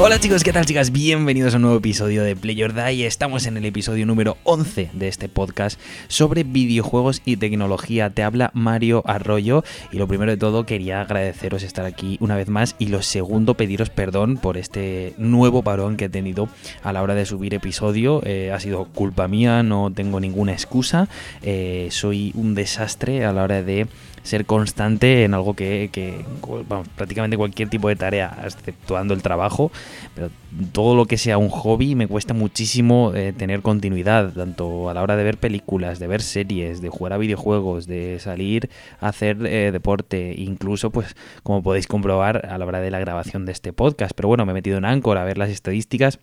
Hola chicos, ¿qué tal chicas? Bienvenidos a un nuevo episodio de Play Your Die. Estamos en el episodio número 11 de este podcast sobre videojuegos y tecnología. Te habla Mario Arroyo y lo primero de todo quería agradeceros estar aquí una vez más y lo segundo pediros perdón por este nuevo parón que he tenido a la hora de subir episodio. Eh, ha sido culpa mía, no tengo ninguna excusa. Eh, soy un desastre a la hora de ser constante en algo que, vamos, prácticamente cualquier tipo de tarea, exceptuando el trabajo, pero todo lo que sea un hobby me cuesta muchísimo eh, tener continuidad, tanto a la hora de ver películas, de ver series, de jugar a videojuegos, de salir a hacer eh, deporte, incluso pues como podéis comprobar a la hora de la grabación de este podcast. Pero bueno, me he metido en Anchor a ver las estadísticas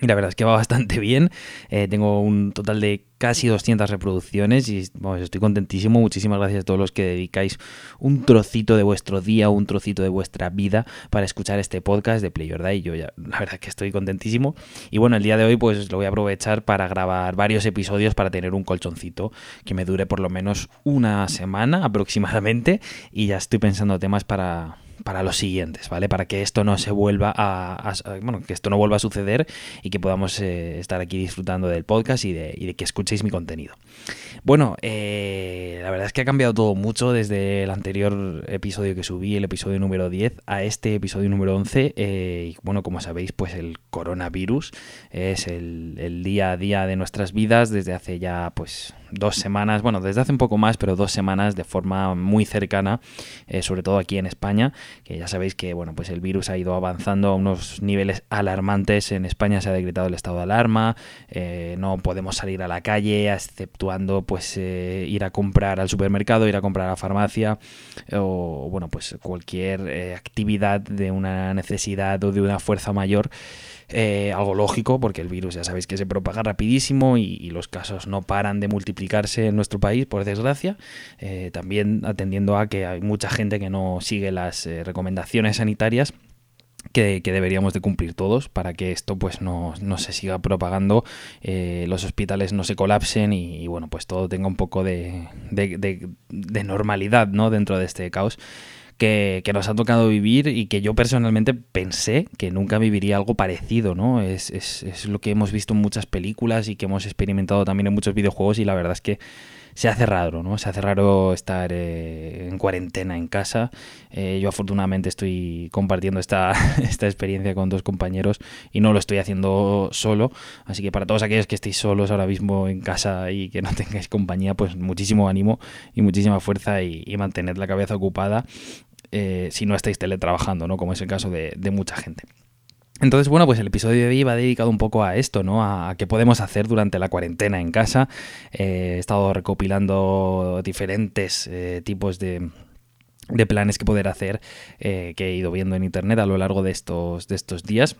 y la verdad es que va bastante bien. Eh, tengo un total de casi 200 reproducciones y estoy contentísimo. Muchísimas gracias a todos los que dedicáis un trocito de vuestro día, un trocito de vuestra vida para escuchar este podcast de Play Your Y yo ya, la verdad que estoy contentísimo. Y bueno, el día de hoy pues lo voy a aprovechar para grabar varios episodios para tener un colchoncito que me dure por lo menos una semana aproximadamente. Y ya estoy pensando temas para para los siguientes, ¿vale? Para que esto no se vuelva a, bueno, que esto no vuelva a suceder y que podamos eh, estar aquí disfrutando del podcast y de, que escuchéis mi contenido. Bueno, eh, la verdad es que ha cambiado todo mucho desde el anterior episodio que subí, el episodio número 10, a este episodio número 11. Eh, y bueno, como sabéis, pues el coronavirus es el día a día de nuestras vidas desde hace ya, pues, dos semanas, bueno, desde hace un poco más, pero dos semanas de forma muy cercana, eh, sobre todo aquí en España, que ya sabéis que, bueno, pues el virus ha ido avanzando a unos niveles alarmantes. En España se ha decretado el estado de alarma, eh, no podemos salir a la calle, exceptuando, pues, eh, ir a comprar al supermercado, ir a comprar a la farmacia, o, bueno, pues cualquier actividad de una necesidad o de una fuerza mayor. Eh, algo lógico porque el virus ya sabéis que se propaga rapidísimo y, los casos no paran de multiplicarse en nuestro país, por desgracia. Eh, también atendiendo a que hay mucha gente que no sigue las eh, recomendaciones sanitarias. Que, deberíamos de cumplir todos para que esto pues no, se siga propagando, los hospitales no se colapsen y, bueno pues todo tenga un poco de, de normalidad ¿no? dentro de este caos que, nos ha tocado vivir y que yo personalmente pensé que nunca viviría algo parecido, ¿no? Es, es, es, lo que hemos visto en muchas películas y que hemos experimentado también en muchos videojuegos y la verdad es que se hace raro, ¿no? Se hace raro estar eh, en cuarentena en casa. Eh, yo afortunadamente estoy compartiendo esta, esta experiencia con dos compañeros y no lo estoy haciendo solo. Así que para todos aquellos que estéis solos ahora mismo en casa y que no tengáis compañía, pues muchísimo ánimo y muchísima fuerza y, y mantened la cabeza ocupada eh, si no estáis teletrabajando, ¿no? Como es el caso de, mucha gente. Entonces, bueno, pues el episodio de hoy va dedicado un poco a esto, ¿no? A, qué podemos hacer durante la cuarentena en casa. Eh, he estado recopilando diferentes eh, tipos de, de, planes que poder hacer que he ido viendo en internet a lo largo de estos, de estos días.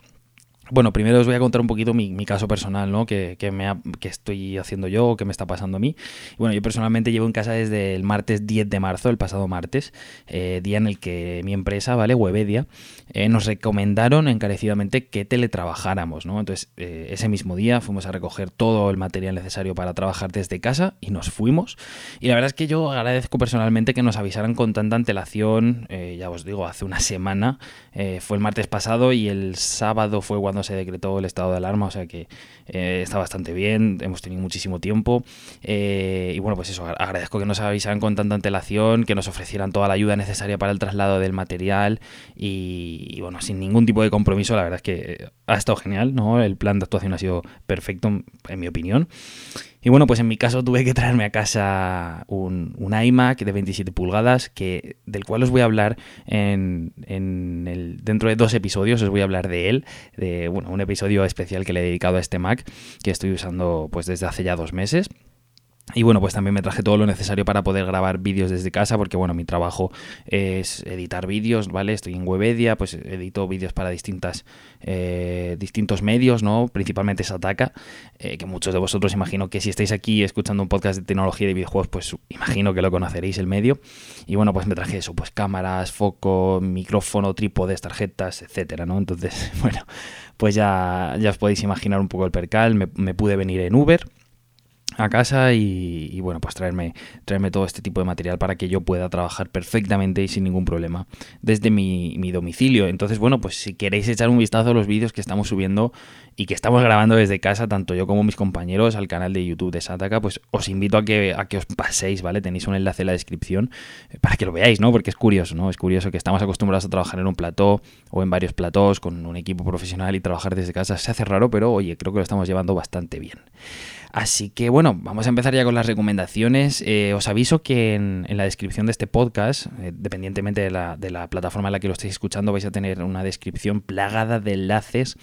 Bueno, primero os voy a contar un poquito mi, caso personal, ¿no? Que, que estoy haciendo yo o que me está pasando a mí. Bueno, yo personalmente llevo en casa desde el martes 10 de marzo, el pasado martes, eh, día en el que mi empresa, ¿vale? Webedia, eh, nos recomendaron encarecidamente que teletrabajáramos, ¿no? Entonces, eh, ese mismo día fuimos a recoger todo el material necesario para trabajar desde casa y nos fuimos. Y la verdad es que yo agradezco personalmente que nos avisaran con tanta antelación, ya os digo, hace una semana, fue el martes pasado y el sábado fue cuando se decretó el estado de alarma, o sea que eh, está bastante bien, hemos tenido muchísimo tiempo eh, y bueno, pues eso, agradezco que nos avisaran con tanta antelación, que nos ofrecieran toda la ayuda necesaria para el traslado del material y, bueno, sin ningún tipo de compromiso, la verdad es que ha estado genial, ¿no? El plan de actuación ha sido perfecto, en mi opinión. Y bueno, pues en mi caso tuve que traerme a casa un, iMac de 27 pulgadas, que, del cual os voy a hablar en, el, dentro de dos episodios, os voy a hablar de él, de bueno, un episodio especial que le he dedicado a este Mac, que estoy usando pues desde hace ya dos meses. Y bueno, pues también me traje todo lo necesario para poder grabar vídeos desde casa, porque bueno, mi trabajo es editar vídeos, ¿vale? Estoy en Webedia, pues edito vídeos para distintas, eh, distintos medios, ¿no? Principalmente Sataka, eh, que muchos de vosotros imagino que si estáis aquí escuchando un podcast de tecnología y de videojuegos, pues imagino que lo conoceréis el medio. Y bueno, pues me traje eso, pues cámaras, foco, micrófono, trípodes, tarjetas, etcétera, ¿no? Entonces, bueno, pues ya, ya os podéis imaginar un poco el percal, me pude venir en Uber a casa y, bueno, pues traerme, traerme todo este tipo de material para que yo pueda trabajar perfectamente y sin ningún problema desde mi, mi, domicilio. Entonces, bueno, pues si queréis echar un vistazo a los vídeos que estamos subiendo y que estamos grabando desde casa, tanto yo como mis compañeros, al canal de YouTube de Sataka, pues os invito a que, a que os paséis, ¿vale? Tenéis un enlace en la descripción para que lo veáis, ¿no? Porque es curioso, ¿no? Es curioso que estamos acostumbrados a trabajar en un plató o en varios platós con un equipo profesional y trabajar desde casa. Se hace raro, pero oye, creo que lo estamos llevando bastante bien. Así que bueno, vamos a empezar ya con las recomendaciones. Eh, os aviso que en, la descripción de este podcast, eh, dependientemente de la, plataforma en la que lo estéis escuchando, vais a tener una descripción plagada de enlaces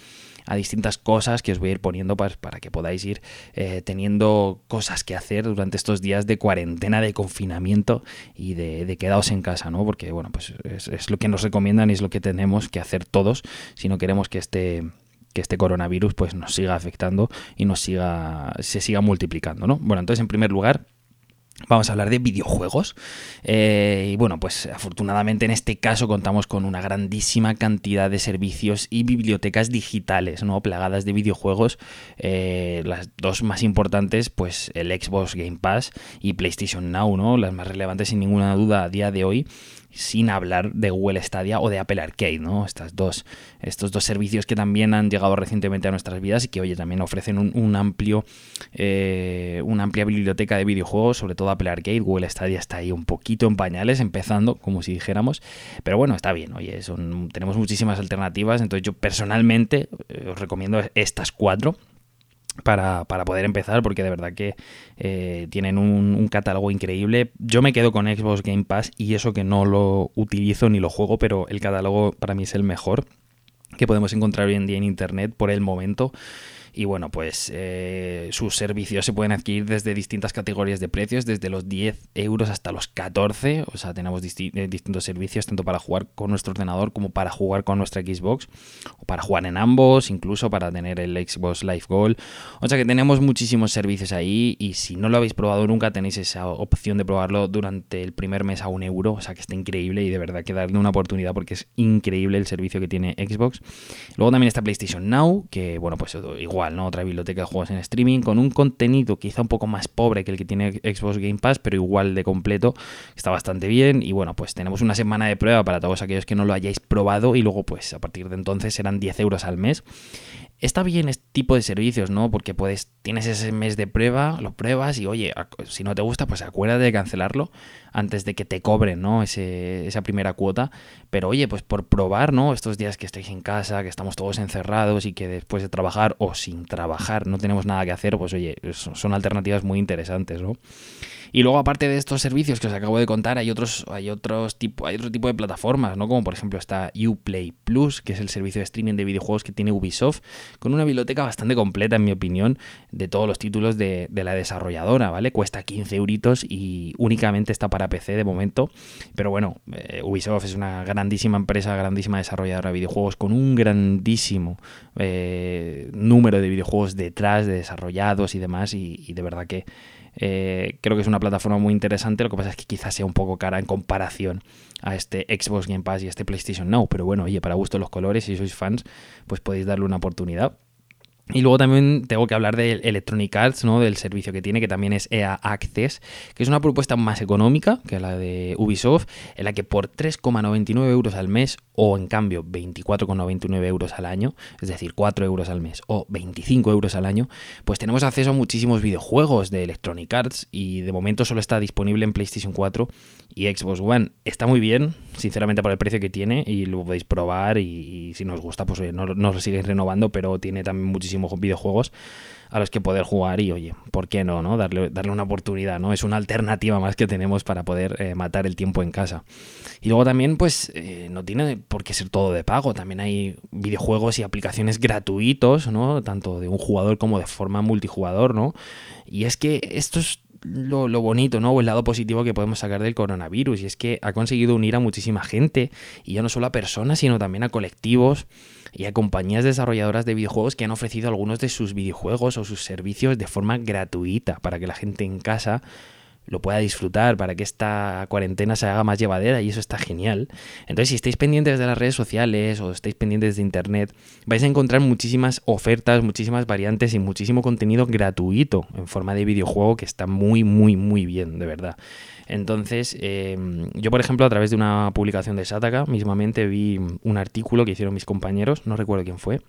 a distintas cosas que os voy a ir poniendo para, para que podáis ir eh, teniendo cosas que hacer durante estos días de cuarentena, de confinamiento y de, de quedaos en casa, ¿no? Porque, bueno, pues es, es, lo que nos recomiendan y es lo que tenemos que hacer todos si no queremos que este, que este coronavirus pues nos siga afectando y nos siga se siga multiplicando, ¿no? Bueno, entonces en primer lugar Vamos a hablar de videojuegos. Eh, y bueno, pues afortunadamente en este caso contamos con una grandísima cantidad de servicios y bibliotecas digitales, ¿no? Plagadas de videojuegos. Eh, las dos más importantes, pues el Xbox Game Pass y PlayStation Now, ¿no? Las más relevantes sin ninguna duda a día de hoy sin hablar de Google Stadia o de Apple Arcade, ¿no? Estas dos, estos dos servicios que también han llegado recientemente a nuestras vidas y que, oye, también ofrecen un, amplio, eh, una amplia biblioteca de videojuegos, sobre todo Apple Arcade. Google Stadia está ahí un poquito en pañales, empezando, como si dijéramos. Pero bueno, está bien, oye, son, tenemos muchísimas alternativas. Entonces yo personalmente eh, os recomiendo estas cuatro para, para, poder empezar, porque de verdad que eh, tienen un, un, catálogo increíble. Yo me quedo con Xbox Game Pass y eso que no lo utilizo ni lo juego, pero el catálogo para mí es el mejor que podemos encontrar hoy en día en Internet por el momento. Y bueno, pues eh, sus servicios se pueden adquirir desde distintas categorías de precios, desde los 10 euros hasta los 14. O sea, tenemos eh, distintos servicios, tanto para jugar con nuestro ordenador como para jugar con nuestra Xbox, o para jugar en ambos, incluso para tener el Xbox Live Gold. O sea que tenemos muchísimos servicios ahí y si no lo habéis probado nunca, tenéis esa opción de probarlo durante el primer mes a un euro. O sea que está increíble y de verdad que darle una oportunidad porque es increíble el servicio que tiene Xbox. Luego también está PlayStation Now, que bueno, pues igual otra biblioteca de juegos en streaming con un contenido quizá un poco más pobre que el que tiene Xbox Game Pass, pero igual de completo. Está bastante bien y bueno, pues tenemos una semana de prueba para todos aquellos que no lo hayáis probado y luego pues a partir de entonces serán 10 euros al mes está bien este tipo de servicios, ¿no? Porque puedes, tienes ese mes de prueba, lo pruebas y oye, si no te gusta, pues acuérdate de cancelarlo antes de que te cobren, ¿no? Esa primera cuota. Pero oye, pues por probar, ¿no? Estos días que estáis en casa, que estamos todos encerrados y que después de trabajar o sin trabajar no tenemos nada que hacer, pues oye, son alternativas muy interesantes, ¿no? Y luego, aparte de estos servicios que os acabo de contar, hay otros, hay otros tipo, hay otro tipo de plataformas, ¿no? Como por ejemplo está Uplay Plus, que es el servicio de streaming de videojuegos que tiene Ubisoft, con una biblioteca bastante completa, en mi opinión, de todos los títulos de, la desarrolladora, ¿vale? Cuesta 15 euritos y únicamente está para PC de momento. Pero bueno, eh, Ubisoft es una grandísima empresa, grandísima desarrolladora de videojuegos, con un grandísimo eh, número de videojuegos detrás, de desarrollados y demás, y de verdad que eh, creo que es una plataforma muy interesante, lo que pasa es que quizás sea un poco cara en comparación a este Xbox Game Pass y este PlayStation Now, pero bueno, oye, para gusto los colores, si sois fans, pues podéis darle una oportunidad. Y luego también tengo que hablar de Electronic Arts, ¿no? del servicio que tiene, que también es EA Access, que es una propuesta más económica que la de Ubisoft, en la que por 3,99 euros al mes o en cambio 24,99 euros al año, es decir, 4 euros al mes o 25 euros al año, pues tenemos acceso a muchísimos videojuegos de Electronic Arts y de momento solo está disponible en PlayStation 4 y Xbox One. Está muy bien, sinceramente por el precio que tiene y lo podéis probar y, si nos gusta pues no, no lo siguen renovando, pero tiene también muchísimos videojuegos a los que poder jugar y oye, ¿por qué no? no? Darle, darle una oportunidad, ¿no? Es una alternativa más que tenemos para poder eh, matar el tiempo en casa. Y luego también, pues, eh, no tiene por qué ser todo de pago. También hay videojuegos y aplicaciones gratuitos, ¿no? Tanto de un jugador como de forma multijugador, ¿no? Y es que esto es lo, lo, bonito, ¿no? O el lado positivo que podemos sacar del coronavirus. Y es que ha conseguido unir a muchísima gente. Y ya no solo a personas, sino también a colectivos y a compañías desarrolladoras de videojuegos que han ofrecido algunos de sus videojuegos o sus servicios de forma gratuita para que la gente en casa lo pueda disfrutar, para que esta cuarentena se haga más llevadera y eso está genial. Entonces, si estáis pendientes de las redes sociales o estáis pendientes de internet, vais a encontrar muchísimas ofertas, muchísimas variantes y muchísimo contenido gratuito en forma de videojuego que está muy, muy, muy bien, de verdad. Entonces, em, yo por ejemplo, a través de una publicación de Sataka, mismamente vi un artículo que hicieron mis compañeros, no recuerdo quién fue,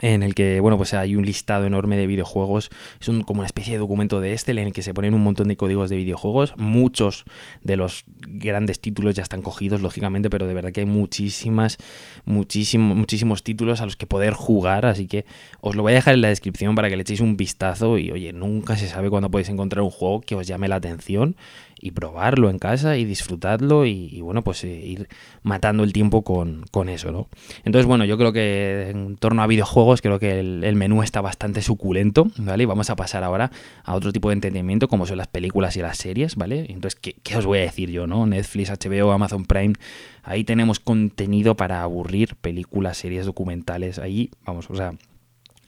en el que, bueno, pues hay un listado enorme de videojuegos. Es como una especie de documento de Excel en el que se ponen un montón de códigos de videojuegos. Muchos de los grandes títulos ya están cogidos, lógicamente, pero de verdad que hay muchísimas, muchísimos, muchísimos títulos a los que poder jugar. Así que os lo voy a dejar en la descripción para que le echéis un vistazo. Y oye, nunca se sabe cuándo podéis encontrar un juego que os llame la atención y probarlo en casa y disfrutarlo y, bueno, pues eh, ir matando el tiempo con, eso, ¿no? Entonces, bueno, yo creo que en torno a videojuegos creo que el, menú está bastante suculento, ¿vale? Y vamos a pasar ahora a otro tipo de entretenimiento como son las películas y las series, ¿vale? Entonces, ¿qué, qué os voy a decir yo, no? Netflix, HBO, Amazon Prime, ahí tenemos contenido para aburrir, películas, series, documentales, ahí, vamos, o sea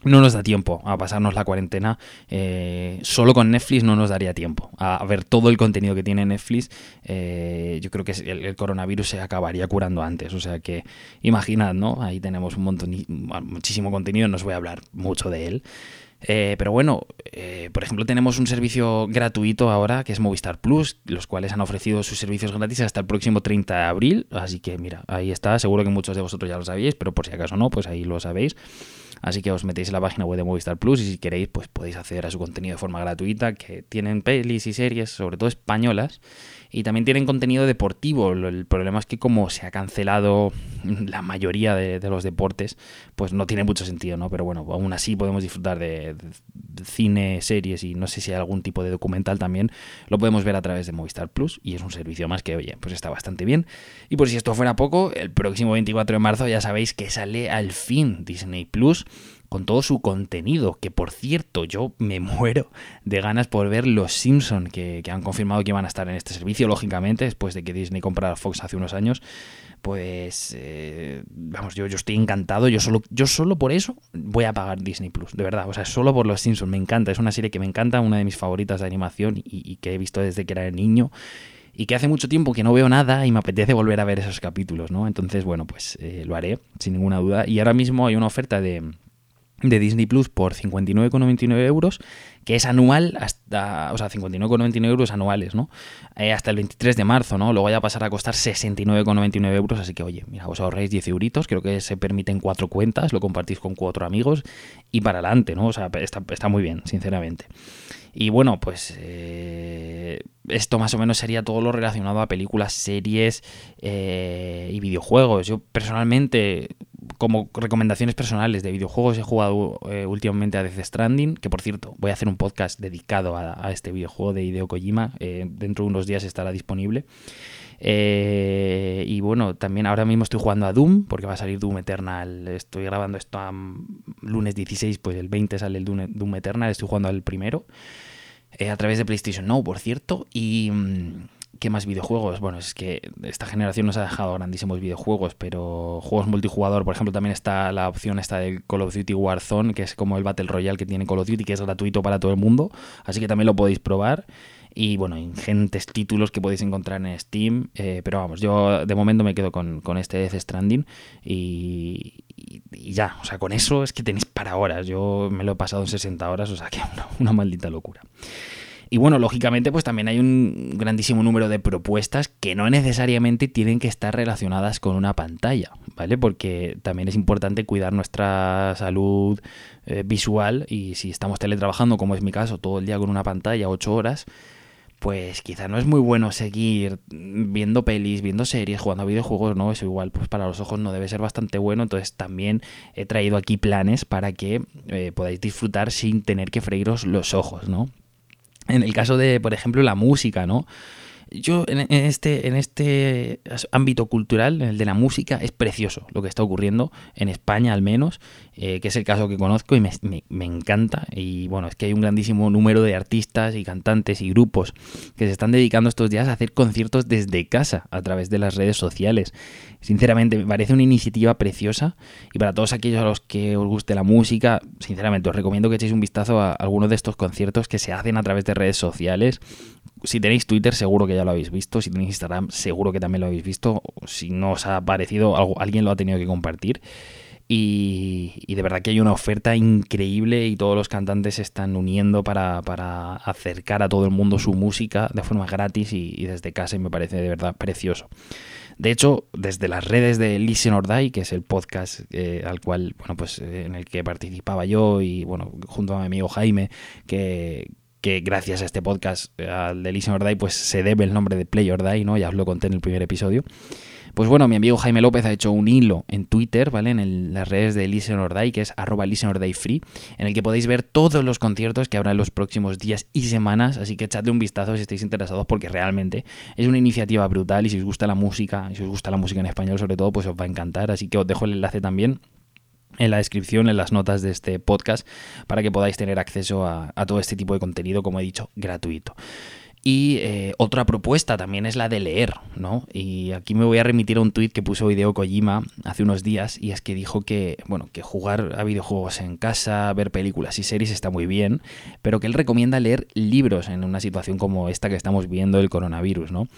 no nos da tiempo a pasarnos la cuarentena. Eh, solo con Netflix no nos daría tiempo a, ver todo el contenido que tiene Netflix. Eh, yo creo que el, coronavirus se acabaría curando antes. O sea que imaginad, ¿no? Ahí tenemos un montón, muchísimo contenido, no os voy a hablar mucho de él. Eh, pero bueno, por ejemplo, tenemos un servicio gratuito ahora que es Movistar Plus, los cuales han ofrecido sus servicios gratis hasta el próximo 30 de abril. Así que mira, ahí está. Seguro que muchos de vosotros ya lo sabíais, pero por si acaso no, pues ahí lo sabéis. Así que os metéis en la página web de Movistar Plus y si queréis, pues podéis acceder a su contenido de forma gratuita, que tienen pelis y series, sobre todo españolas, y también tienen contenido deportivo. El problema es que como se ha cancelado la mayoría de, los deportes, pues no tiene mucho sentido, ¿no? Pero bueno, aún así podemos disfrutar de, cine, series y no sé si hay algún tipo de documental también, lo podemos ver a través de Movistar Plus y es un servicio más que, oye, pues está bastante bien. Y por si esto fuera poco, el próximo 24 de marzo ya sabéis que sale al fin Disney Plus con todo su contenido, que por cierto yo me muero de ganas por ver Los Simpson que, han confirmado que iban a estar en este servicio, lógicamente, después de que Disney comprara Fox hace unos años, pues eh, vamos, yo, yo estoy encantado, yo solo, yo solo por eso voy a pagar Disney Plus, de verdad, o sea, solo por Los Simpsons, me encanta, es una serie que me encanta, una de mis favoritas de animación y, y que he visto desde que era niño y que hace mucho tiempo que no veo nada y me apetece volver a ver esos capítulos, ¿no? Entonces, bueno, pues eh, lo haré, sin ninguna duda. Y ahora mismo hay una oferta de, de Disney Plus por 59,99 euros, que es anual hasta, o sea, 59,99 euros anuales, ¿no? Eh, hasta el 23 de marzo, ¿no? Luego ya pasará a costar 69,99 euros, así que oye, mira, os ahorréis 10 euritos, creo que se permiten cuatro cuentas, lo compartís con cuatro amigos y para adelante, ¿no? O sea, está, está muy bien, sinceramente. Y bueno, pues eh, esto más o menos sería todo lo relacionado a películas, series eh, y videojuegos. Yo personalmente como recomendaciones personales de videojuegos, he jugado eh, últimamente a Death Stranding, que por cierto, voy a hacer un podcast dedicado a, este videojuego de Hideo Kojima. Eh, dentro de unos días estará disponible. Eh, y bueno, también ahora mismo estoy jugando a Doom, porque va a salir Doom Eternal. Estoy grabando esto lunes 16, pues el 20 sale el Doom, Eternal. Estoy jugando al primero. a través de PlayStation Now, por cierto. Y. ¿Qué más videojuegos? Bueno, es que esta generación nos ha dejado grandísimos videojuegos, pero juegos multijugador, por ejemplo, también está la opción esta del Call of Duty Warzone, que es como el Battle Royale que tiene Call of Duty, que es gratuito para todo el mundo, así que también lo podéis probar. Y bueno, ingentes títulos que podéis encontrar en Steam, eh, pero vamos, yo de momento me quedo con, este Death Stranding y, ya, o sea, con eso es que tenéis para horas. Yo me lo he pasado en 60 horas, o sea, que una maldita locura. Y bueno, lógicamente, pues también hay un grandísimo número de propuestas que no necesariamente tienen que estar relacionadas con una pantalla, ¿vale? Porque también es importante cuidar nuestra salud eh, visual y si estamos teletrabajando, como es mi caso, todo el día con una pantalla, ocho horas, pues quizá no es muy bueno seguir viendo pelis, viendo series, jugando a videojuegos, ¿no? Eso igual, pues para los ojos no debe ser bastante bueno. Entonces también he traído aquí planes para que eh, podáis disfrutar sin tener que freíros los ojos, ¿no? En el caso de, por ejemplo, la música, ¿no? Yo en este, en este ámbito cultural, en el de la música, es precioso lo que está ocurriendo, en España al menos, eh, que es el caso que conozco y me, me, encanta. Y bueno, es que hay un grandísimo número de artistas y cantantes y grupos que se están dedicando estos días a hacer conciertos desde casa, a través de las redes sociales. Sinceramente, me parece una iniciativa preciosa y para todos aquellos a los que os guste la música, sinceramente os recomiendo que echéis un vistazo a algunos de estos conciertos que se hacen a través de redes sociales si tenéis Twitter, seguro que ya lo habéis visto. Si tenéis Instagram, seguro que también lo habéis visto. Si no os ha parecido, alguien lo ha tenido que compartir. Y, de verdad que hay una oferta increíble y todos los cantantes se están uniendo para, acercar a todo el mundo su música de forma gratis y, desde casa y me parece de verdad precioso. De hecho, desde las redes de Listen or Die, que es el podcast eh, al cual, bueno, pues eh, en el que participaba yo y bueno, junto a mi amigo Jaime, que, que gracias a este podcast, al de Listen or Die, pues se debe el nombre de Play or Die, ¿no? Ya os lo conté en el primer episodio. Pues bueno, mi amigo Jaime López ha hecho un hilo en Twitter, ¿vale? En las redes de Listen or Die, que es arroba Listen or Die Free, en el que podéis ver todos los conciertos que habrá en los próximos días y semanas, así que echadle un vistazo si estáis interesados, porque realmente es una iniciativa brutal y si os gusta la música, si os gusta la música en español sobre todo, pues os va a encantar, así que os dejo el enlace también en la descripción, en las notas de este podcast, para que podáis tener acceso a, todo este tipo de contenido, como he dicho, gratuito. Y eh, otra propuesta también es la de leer, ¿no? Y aquí me voy a remitir a un tuit que puso Hideo Kojima hace unos días y es que dijo que, bueno, que jugar a videojuegos en casa, ver películas y series está muy bien, pero que él recomienda leer libros en una situación como esta que estamos viendo, el coronavirus, ¿no?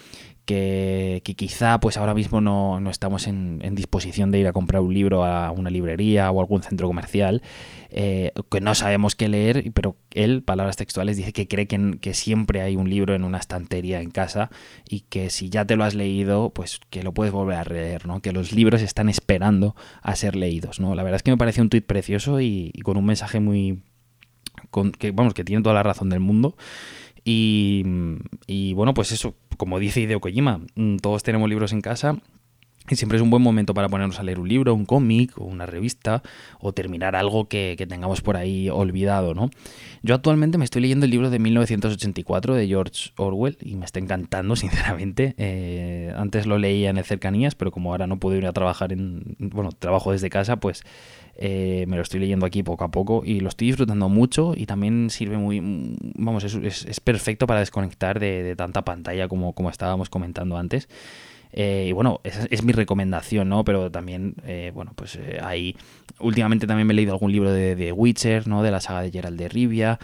Que, quizá pues ahora mismo no, estamos en, disposición de ir a comprar un libro a una librería o algún centro comercial, eh, que no sabemos qué leer, pero él, palabras textuales, dice que cree que, que, siempre hay un libro en una estantería en casa y que si ya te lo has leído, pues que lo puedes volver a leer, ¿no? Que los libros están esperando a ser leídos, ¿no? La verdad es que me parece un tuit precioso y, con un mensaje muy... que, vamos, que tiene toda la razón del mundo. Y, bueno, pues eso, como dice Hideo Kojima, mm, todos tenemos libros en casa y siempre es un buen momento para ponernos a leer un libro, un cómic o una revista o terminar algo que, tengamos por ahí olvidado, ¿no? Yo actualmente me estoy leyendo el libro de 1984 de George Orwell y me está encantando, sinceramente. Eh, antes lo leía en Cercanías, pero como ahora no puedo ir a trabajar en... Bueno, trabajo desde casa, pues eh, me lo estoy leyendo aquí poco a poco y lo estoy disfrutando mucho y también sirve muy... Vamos, es, es, perfecto para desconectar de, de tanta pantalla como, como estábamos comentando antes. Eh, y bueno, esa es mi recomendación, ¿no? Pero también, eh, bueno, pues eh, ahí. Últimamente también me he leído algún libro de, de Witcher, ¿no? De la saga de Gerald de Rivia.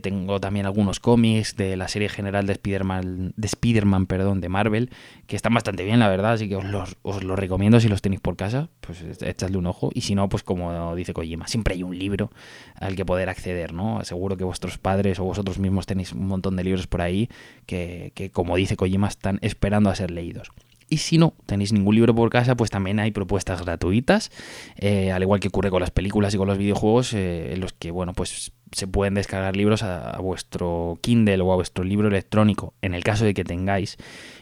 tengo también algunos cómics de la serie general de Spider-Man, de Spider-Man, perdón, de Marvel, que están bastante bien, la verdad. Así que os los, os los recomiendo si los tenéis por casa, pues echadle un ojo. Y si no, pues como dice Kojima, siempre hay un libro al que poder acceder, ¿no? Seguro que vuestros padres o vosotros mismos tenéis un montón de libros por ahí que, que como dice Kojima, están esperando a ser leídos. Y si no tenéis ningún libro por casa, pues también hay propuestas gratuitas, eh, al igual que ocurre con las películas y con los videojuegos, eh, en los que, bueno, pues se pueden descargar libros a, vuestro Kindle o a vuestro libro electrónico, en el caso de que tengáis.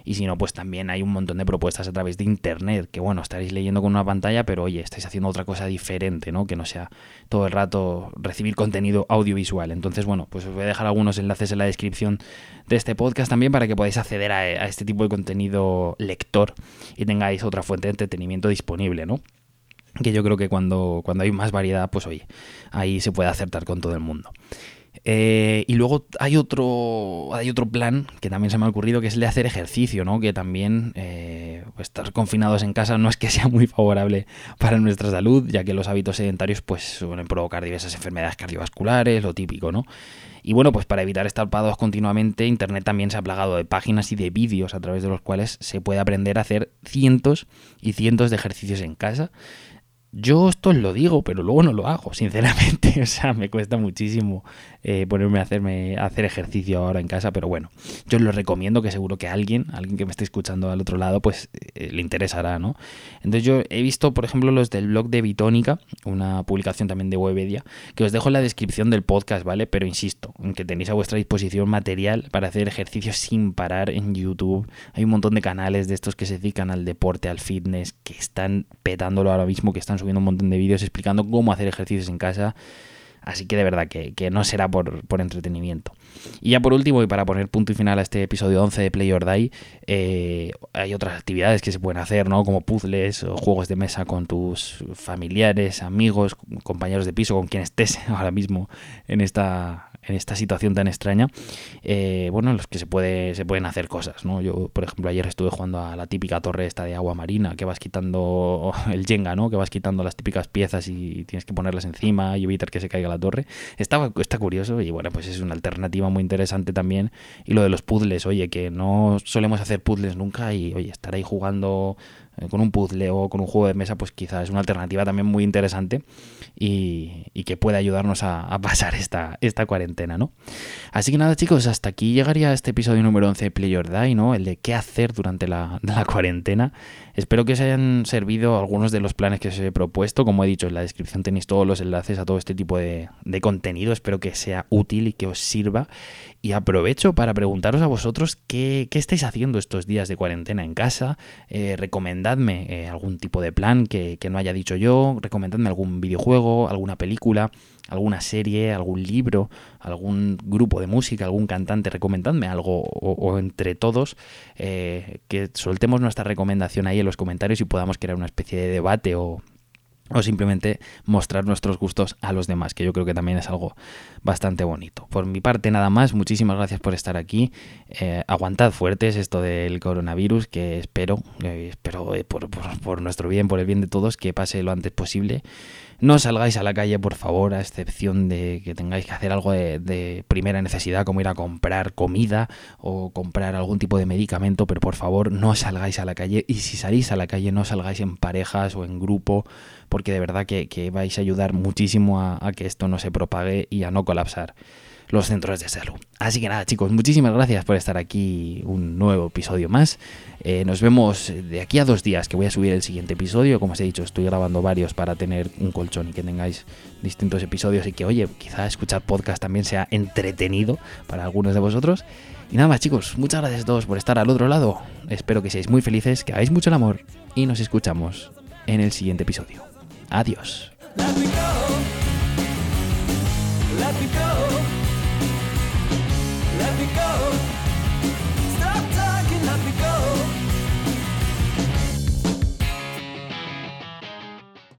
Y si no, pues también hay un montón de propuestas a través de Internet, que bueno, estaréis leyendo con una pantalla, pero oye, estáis haciendo otra cosa diferente, ¿no? Que no sea todo el rato recibir contenido audiovisual. Entonces, bueno, pues os voy a dejar algunos enlaces en la descripción de este podcast también para que podáis acceder a, a este tipo de contenido lector y tengáis otra fuente de entretenimiento disponible, ¿no? Que yo creo que cuando, cuando hay más variedad, pues oye, ahí se puede acertar con todo el mundo. Eh, y luego hay otro, hay otro plan que también se me ha ocurrido, que es el de hacer ejercicio, ¿no? Que también eh, pues estar confinados en casa no es que sea muy favorable para nuestra salud, ya que los hábitos sedentarios pues suelen provocar diversas enfermedades cardiovasculares, lo típico, ¿no? Y bueno, pues para evitar estar parados continuamente, Internet también se ha plagado de páginas y de vídeos a través de los cuales se puede aprender a hacer cientos y cientos de ejercicios en casa yo esto lo digo, pero luego no lo hago, sinceramente. O sea, me cuesta muchísimo eh, ponerme a hacerme hacer ejercicio ahora en casa, pero bueno, yo os lo recomiendo que seguro que alguien, alguien que me esté escuchando al otro lado, pues eh, le interesará, ¿no? Entonces yo he visto, por ejemplo, los del blog de Bitónica, una publicación también de Webedia, que os dejo en la descripción del podcast, ¿vale? Pero insisto, en que tenéis a vuestra disposición material para hacer ejercicio sin parar en YouTube. Hay un montón de canales de estos que se dedican al deporte, al fitness, que están petándolo ahora mismo, que están subiendo un montón de vídeos explicando cómo hacer ejercicios en casa. Así que de verdad que, no será por, entretenimiento. Y ya por último, y para poner punto y final a este episodio 11 de Play or Die, eh, hay otras actividades que se pueden hacer, ¿no? Como puzzles o juegos de mesa con tus familiares, amigos, compañeros de piso, con quien estés ahora mismo en esta, en esta situación tan extraña, eh, bueno, en los que se, puede, se pueden hacer cosas, ¿no? Yo, por ejemplo, ayer estuve jugando a la típica torre esta de agua marina, que vas quitando el Jenga, ¿no? Que vas quitando las típicas piezas y tienes que ponerlas encima y evitar que se caiga la torre. Está, está curioso y, bueno, pues es una alternativa muy interesante también. Y lo de los puzzles, oye, que no solemos hacer puzzles nunca y, oye, estar ahí jugando eh, con un puzzle o con un juego de mesa, pues quizás es una alternativa también muy interesante y, que puede ayudarnos a, pasar esta, esta cuarentena, Así que nada, chicos, hasta aquí llegaría este episodio número 11 de Play Your Die, ¿no? El de qué hacer durante la, cuarentena. Espero que os hayan servido algunos de los planes que os he propuesto. Como he dicho, en la descripción tenéis todos los enlaces a todo este tipo de, contenido. Espero que sea útil y que os sirva. Y aprovecho para preguntaros a vosotros qué, estáis haciendo estos días de cuarentena en casa. Eh, recomendadme eh, algún tipo de plan que, que no haya dicho yo. Recomendadme algún videojuego, alguna película alguna serie, algún libro, algún grupo de música, algún cantante, recomendadme algo o, entre todos eh, que soltemos nuestra recomendación ahí en los comentarios y podamos crear una especie de debate o, o simplemente mostrar nuestros gustos a los demás, que yo creo que también es algo bastante bonito. Por mi parte nada más, muchísimas gracias por estar aquí. Eh, aguantad fuertes esto del coronavirus, que espero, eh, espero por, por nuestro bien, por el bien de todos, que pase lo antes posible. No salgáis a la calle, por favor, a excepción de que tengáis que hacer algo de, primera necesidad, como ir a comprar comida o comprar algún tipo de medicamento, pero por favor no salgáis a la calle. Y si salís a la calle no salgáis en parejas o en grupo, porque de verdad que, vais a ayudar muchísimo a que esto no se propague y a no colapsar los centros de salud. Así que nada, chicos, muchísimas gracias por estar aquí un nuevo episodio más. Eh, nos vemos de aquí a dos días que voy a subir el siguiente episodio. Como os he dicho, estoy grabando varios para tener un colchón y que tengáis distintos episodios y que, oye, quizá escuchar podcast también sea entretenido para algunos de vosotros. Y nada más, chicos, muchas gracias a todos por estar al otro lado. Espero que seáis muy felices, que hagáis mucho el amor y nos escuchamos en el siguiente episodio. Adiós. Go.